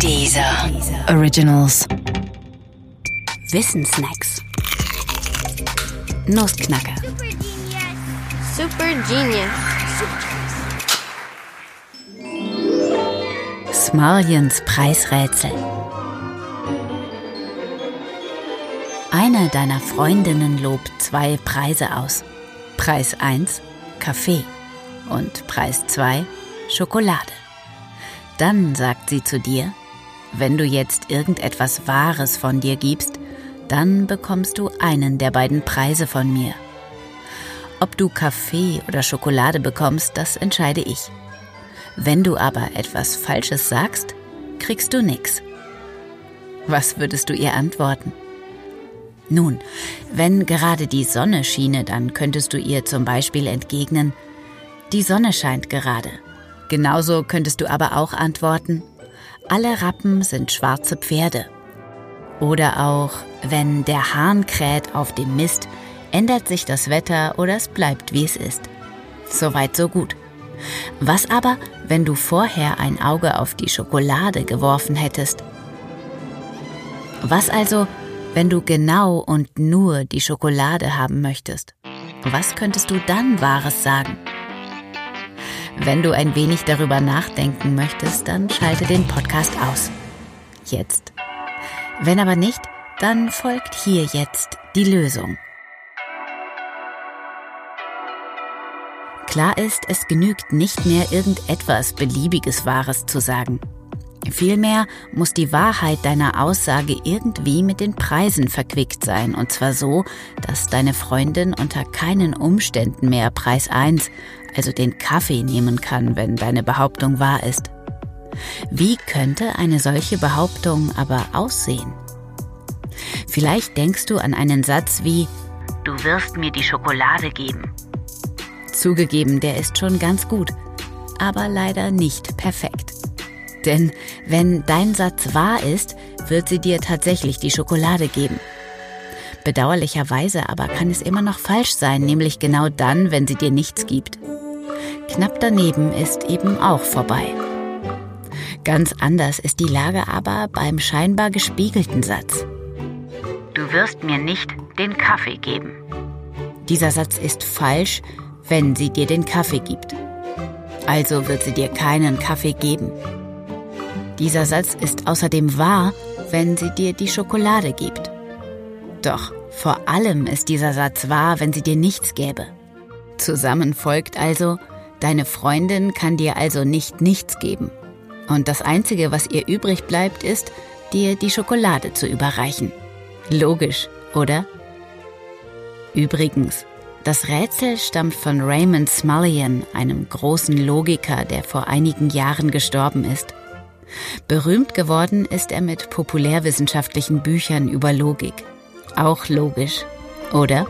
Dieser Originals. Wissensnacks. Nussknacker. Super genius. Smarliens Preisrätsel. Eine deiner Freundinnen lobt zwei Preise aus. Preis 1 Kaffee und Preis 2 Schokolade. Dann sagt sie zu dir, wenn du jetzt irgendetwas Wahres von dir gibst, dann bekommst du einen der beiden Preise von mir. Ob du Kaffee oder Schokolade bekommst, das entscheide ich. Wenn du aber etwas Falsches sagst, kriegst du nix. Was würdest du ihr antworten? Nun, wenn gerade die Sonne schiene, dann könntest du ihr zum Beispiel entgegnen, die Sonne scheint gerade. Genauso könntest du aber auch antworten, alle Rappen sind schwarze Pferde. Oder auch, wenn der Hahn kräht auf dem Mist, ändert sich das Wetter oder es bleibt wie es ist. Soweit so gut. Was aber, wenn du vorher ein Auge auf die Schokolade geworfen hättest? Was also, wenn du genau und nur die Schokolade haben möchtest? Was könntest du dann Wahres sagen? Wenn du ein wenig darüber nachdenken möchtest, dann schalte den Podcast aus. Jetzt. Wenn aber nicht, dann folgt hier jetzt die Lösung. Klar ist, es genügt nicht mehr irgendetwas Beliebiges Wahres zu sagen. Vielmehr muss die Wahrheit deiner Aussage irgendwie mit den Preisen verquickt sein, und zwar so, dass deine Freundin unter keinen Umständen mehr Preis 1, also den Kaffee nehmen kann, wenn deine Behauptung wahr ist. Wie könnte eine solche Behauptung aber aussehen? Vielleicht denkst du an einen Satz wie Du wirst mir die Schokolade geben. Zugegeben, der ist schon ganz gut, aber leider nicht perfekt. Denn wenn dein Satz wahr ist, wird sie dir tatsächlich die Schokolade geben. Bedauerlicherweise aber kann es immer noch falsch sein, nämlich genau dann, wenn sie dir nichts gibt. Knapp daneben ist eben auch vorbei. Ganz anders ist die Lage aber beim scheinbar gespiegelten Satz. Du wirst mir nicht den Kaffee geben. Dieser Satz ist falsch, wenn sie dir den Kaffee gibt. Also wird sie dir keinen Kaffee geben. Dieser Satz ist außerdem wahr, wenn sie dir die Schokolade gibt. Doch vor allem ist dieser Satz wahr, wenn sie dir nichts gäbe. Zusammen folgt also, deine Freundin kann dir also nicht nichts geben. Und das Einzige, was ihr übrig bleibt, ist, dir die Schokolade zu überreichen. Logisch, oder? Übrigens, das Rätsel stammt von Raymond Smullian, einem großen Logiker, der vor einigen Jahren gestorben ist. Berühmt geworden ist er mit populärwissenschaftlichen Büchern über Logik. Auch logisch, oder?